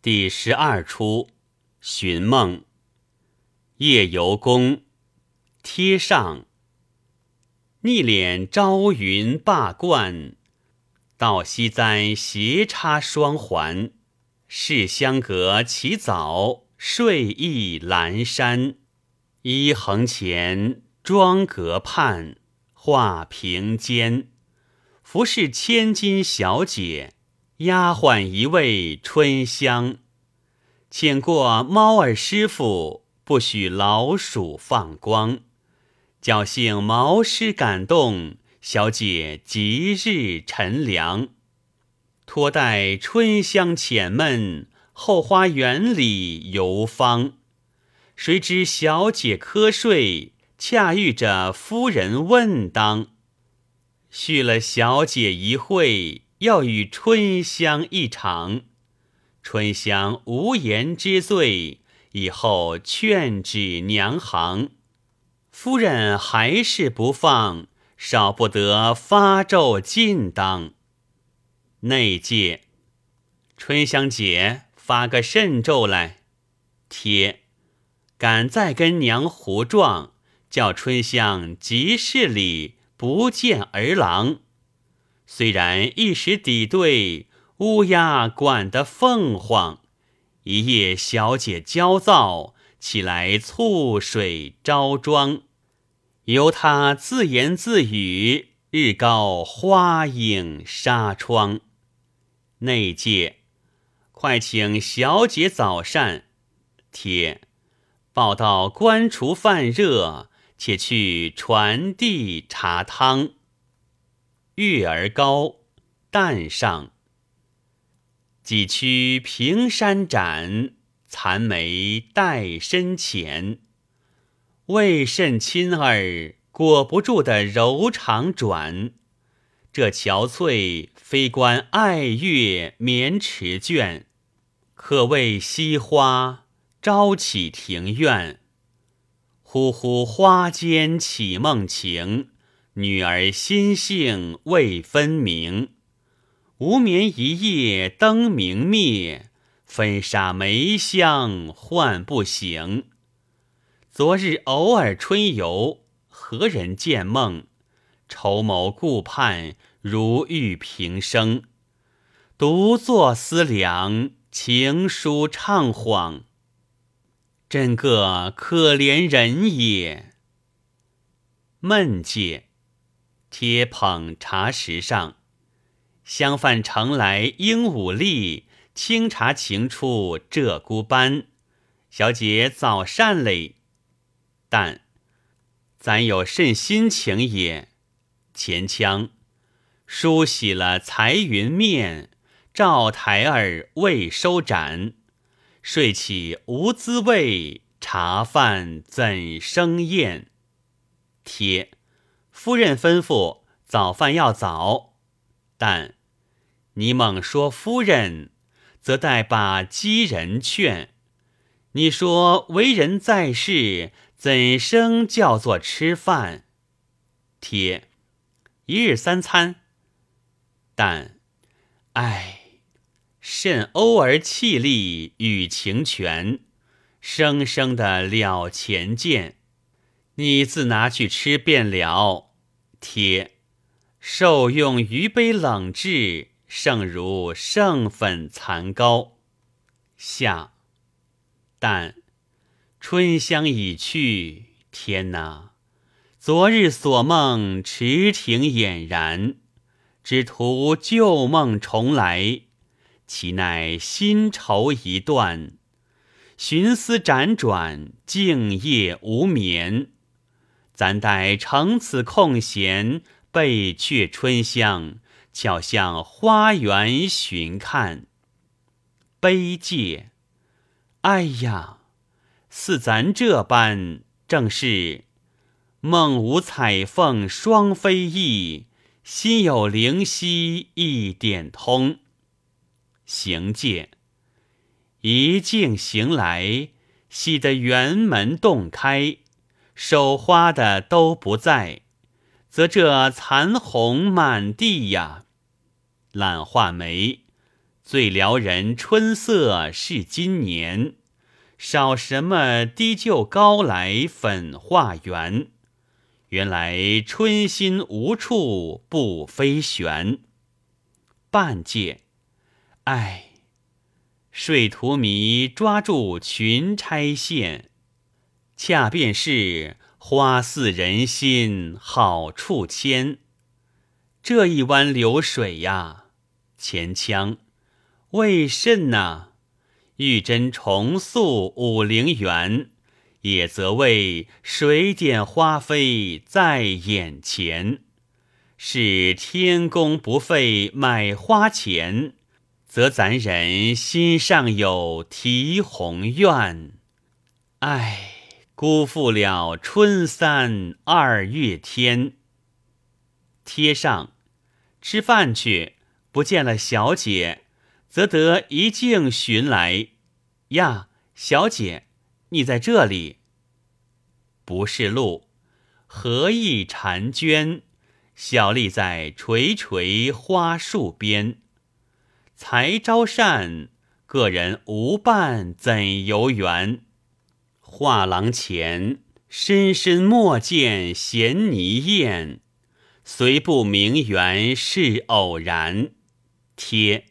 第十二出寻梦。夜游宫，贴上。逆脸朝云罢冠，倒西簪斜插双环。是相隔起早，睡意阑珊。一横前，妆阁畔，画屏间。服侍千金小姐，丫鬟一位春香。请过猫儿师傅。不许老鼠放光，侥幸毛师感动，小姐即日乘凉。托带春香浅闷，后花园里游芳。谁知小姐瞌睡，恰遇着夫人问当。续了小姐一会，要与春香一场。春香无言之罪。以后劝止娘行，夫人还是不放，少不得发咒禁当。内界，春香姐发个甚咒来？贴，敢再跟娘胡撞，叫春香集市里不见儿郎。虽然一时抵对，乌鸦管得凤凰。一夜，小姐焦躁起来，醋水招妆，由她自言自语，日高花影纱窗。内界，快请小姐早膳。帖，报道官厨饭热，且去传递茶汤。月儿高，淡上。几曲平山展，残梅待深浅。为甚亲儿裹不住的柔肠转？这憔悴非关爱月绵池卷，可谓惜花朝起庭院。忽忽花间起梦情，女儿心性未分明。无眠一夜灯明灭，分纱梅香唤不醒。昨日偶尔春游，何人见梦？筹谋顾盼，如遇平生。独坐思量，情书怅恍。真个可怜人也。闷戒，贴捧茶石上。香饭盛来鹦鹉立，清茶情出鹧鸪斑。小姐早膳嘞，但咱有甚心情也？前腔梳洗了彩云面，照台儿未收盏。睡起无滋味，茶饭怎生厌？贴夫人吩咐早饭要早，但。你猛说夫人，则待把鸡人劝。你说为人在世，怎生叫做吃饭？贴一日三餐。但唉，甚欧儿气力与情全，生生的了前见。你自拿去吃便了。帖受用余杯冷炙。胜如剩粉残膏，下。但春香已去，天哪！昨日所梦，池亭俨然，只图旧梦重来，岂奈新愁一段？寻思辗转，静夜无眠。暂待乘此空闲，背却春香。巧向花园寻看，悲介。哎呀，似咱这般，正是梦无彩凤双飞翼，心有灵犀一点通。行介，一径行来，喜得园门洞开，守花的都不在，则这残红满地呀。懒画眉，最撩人春色是今年，少什么低就高来粉画圆。原来春心无处不飞旋。半界，唉，睡荼蘼抓住裙钗线，恰便是花似人心好处牵。这一湾流水呀，钱腔。为甚呢？玉真重塑武陵源，也则为水点花飞在眼前。是天公不费买花钱，则咱人心上有提宏愿。唉，辜负了春三二月天。贴上，吃饭去，不见了小姐。则得一径寻来，呀，小姐，你在这里。不是路，何意婵娟？小立在垂垂花树边，才招扇，个人无伴怎游园？画廊前深深莫见闲泥燕，虽不明缘是偶然。贴。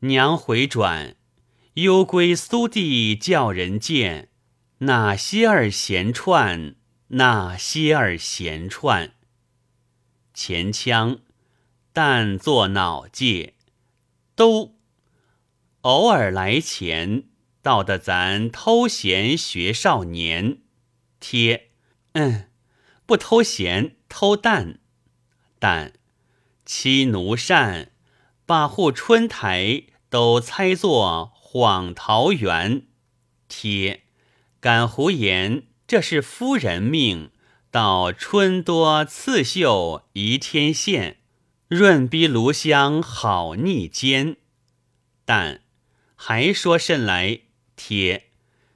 娘回转，幽归苏地叫人见。哪些儿闲串？哪些儿闲串？前腔，但作脑界，都偶尔来前，道得咱偷闲学少年。贴，嗯，不偷闲，偷蛋蛋妻奴善，把护春台。都猜作晃桃园，贴敢胡言，这是夫人命。到春多刺绣宜天线，润逼炉香好腻煎。但还说甚来？贴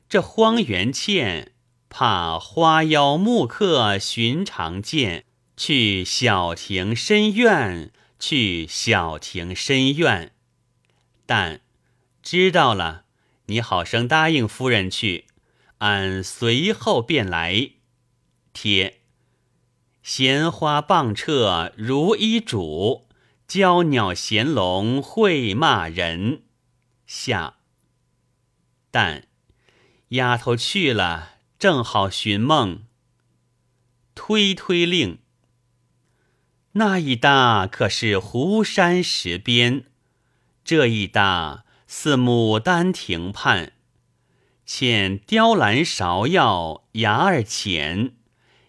这荒原堑，怕花妖木客寻常见。去小亭深院，去小亭深院。但知道了，你好生答应夫人去，俺随后便来。贴闲花棒彻如衣主，娇鸟衔笼会骂人。下但丫头去了，正好寻梦。推推令，那一搭可是湖山石边。这一搭似牡丹亭畔，浅雕栏芍药芽儿浅，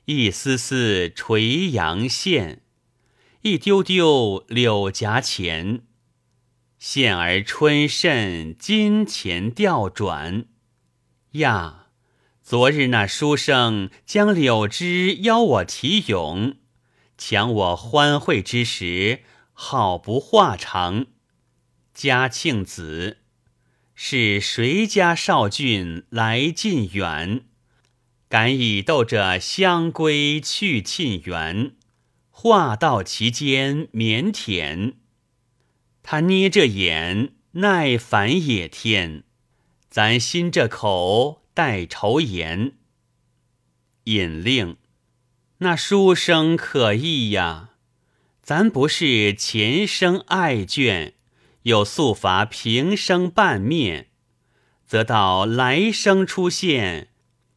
一丝丝垂杨线，一丢丢柳夹钱，现而春甚金钱调转。呀，昨日那书生将柳枝邀我题咏，强我欢会之时，好不话长。嘉庆子，是谁家少俊来近远？敢以斗着香闺去沁园，话到其间腼腆。他捏着眼耐烦也天，咱心这口待愁言。引令，那书生可意呀，咱不是前生爱眷。又速伐平生半面，则到来生出现，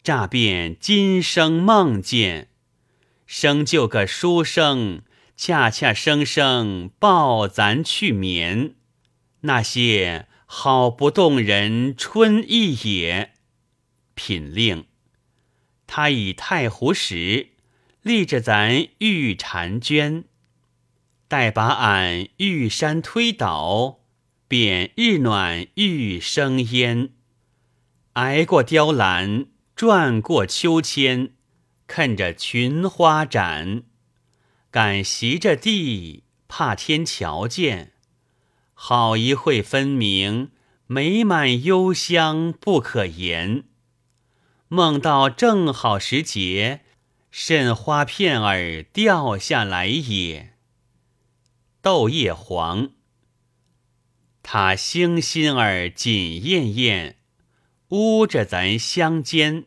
诈变今生梦见，生就个书生，恰恰生生抱咱去眠。那些好不动人春意也。品令，他以太湖石立着咱玉婵娟。待把俺玉山推倒，便日暖玉生烟。挨过雕栏，转过秋千，看着群花展。敢席着地，怕天瞧见。好一会分明，美满幽香不可言。梦到正好时节，甚花片儿掉下来也。豆叶黄，他星心儿紧艳艳，捂着咱相间。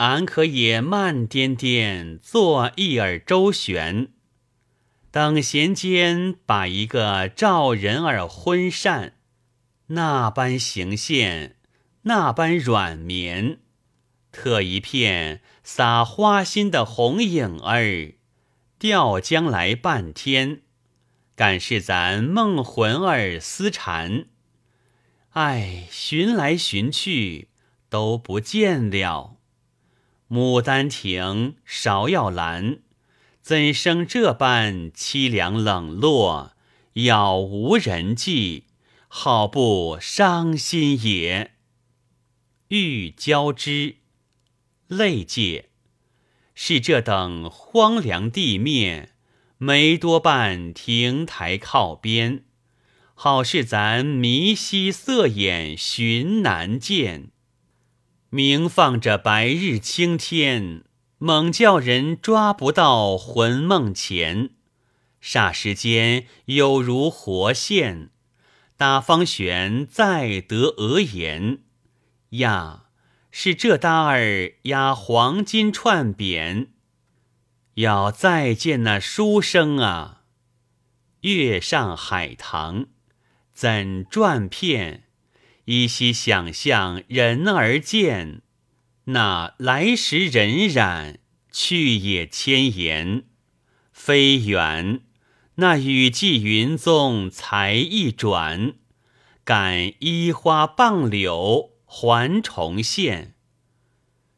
俺可也慢颠颠坐一耳周旋，等闲间把一个赵人儿婚扇，那般形现，那般软绵，特一片撒花心的红影儿，吊将来半天，敢是咱梦魂儿思缠？唉，寻来寻去都不见了。牡丹亭，芍药兰，怎生这般凄凉冷落，杳无人迹，好不伤心也。欲交织，泪界，是这等荒凉地面，没多半亭台靠边，好是咱迷兮色眼寻难见。明放着白日青天，猛叫人抓不到魂梦前。霎时间有如活现，打方玄再得额言呀，是这搭儿压黄金串匾，要再见那书生啊！月上海棠，怎转片？依稀想象人儿见，那来时荏苒，去也千言。飞远，那雨霁云踪才一转，感衣花傍柳还重现。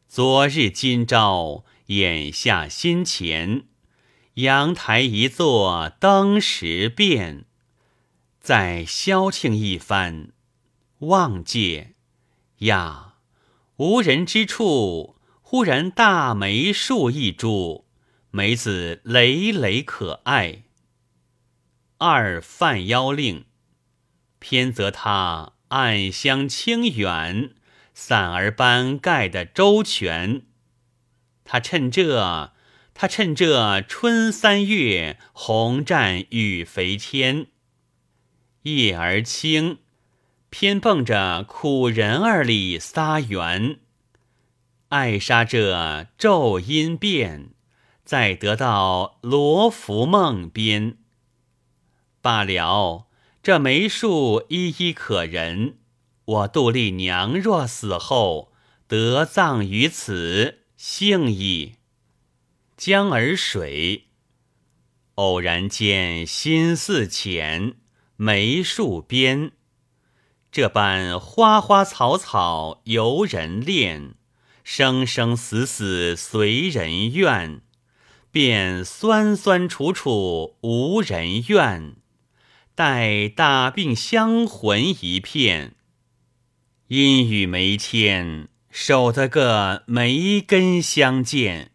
昨日今朝，眼下心前，阳台一坐灯时变，再消停一番。望界呀，无人之处，忽然大梅树一株，梅子累累可爱。二犯妖令，偏则他暗香清远，伞儿般盖得周全。他趁这，他趁这春三月，红占雨肥天，叶儿青。偏蹦着苦人儿里撒缘，爱杀这昼阴变，再得到罗浮梦边。罢了，这梅树依依可人。我杜丽娘若死后得葬于此，幸矣。江儿水，偶然间心似浅，梅树边。这般花花草草由人恋，生生死死随人愿，便酸酸楚楚无人怨。待大病相魂一片，阴雨梅天，守得个梅根相见。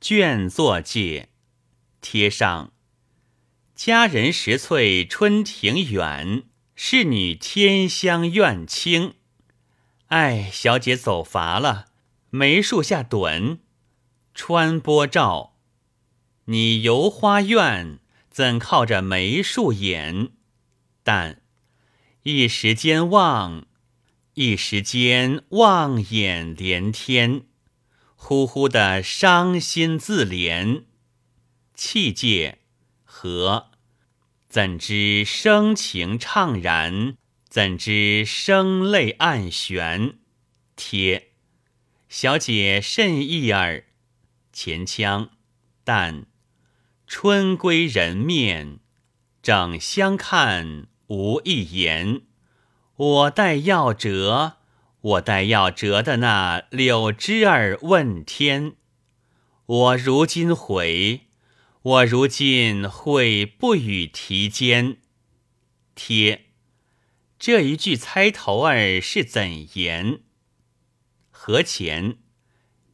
卷作界，贴上，佳人拾翠春庭远。侍女天香怨清，哎，小姐走乏了，梅树下盹。穿波照，你游花院，怎靠着梅树掩？但一时间望，一时间望眼连天，呼呼的伤心自怜。气界和。怎知声情怅然？怎知声泪暗悬？贴，小姐甚意儿？前腔，但春归人面，整相看无一言。我待要折，我待要折的那柳枝儿问天。我如今回。我如今会不与题间。贴。这一句猜头儿是怎言？何前。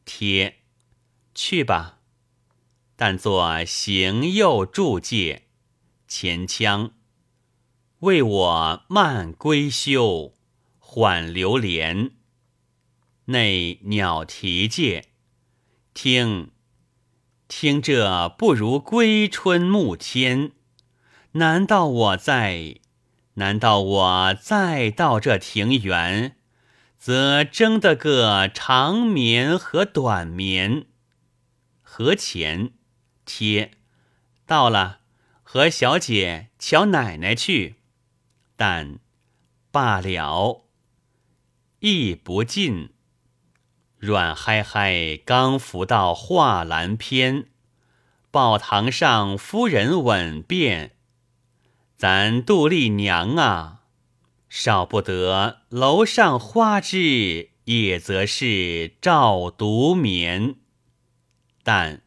贴。去吧，但作行右注解前腔，为我慢归休，缓流连。内鸟啼界。听。听这不如归春暮天，难道我在？难道我再到这庭园，则争得个长眠和短眠？和钱贴到了，和小姐瞧奶奶去。但罢了，意不尽。软嗨嗨刚扶到画栏篇，报堂上夫人吻便：“咱杜丽娘啊，少不得楼上花枝，也则是照独眠。”但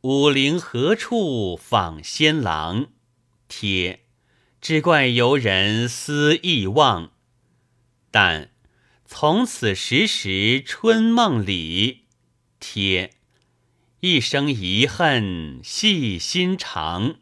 武陵何处访仙郎？贴只怪游人思忆忘。但从此时时春梦里。贴一生遗恨系心肠。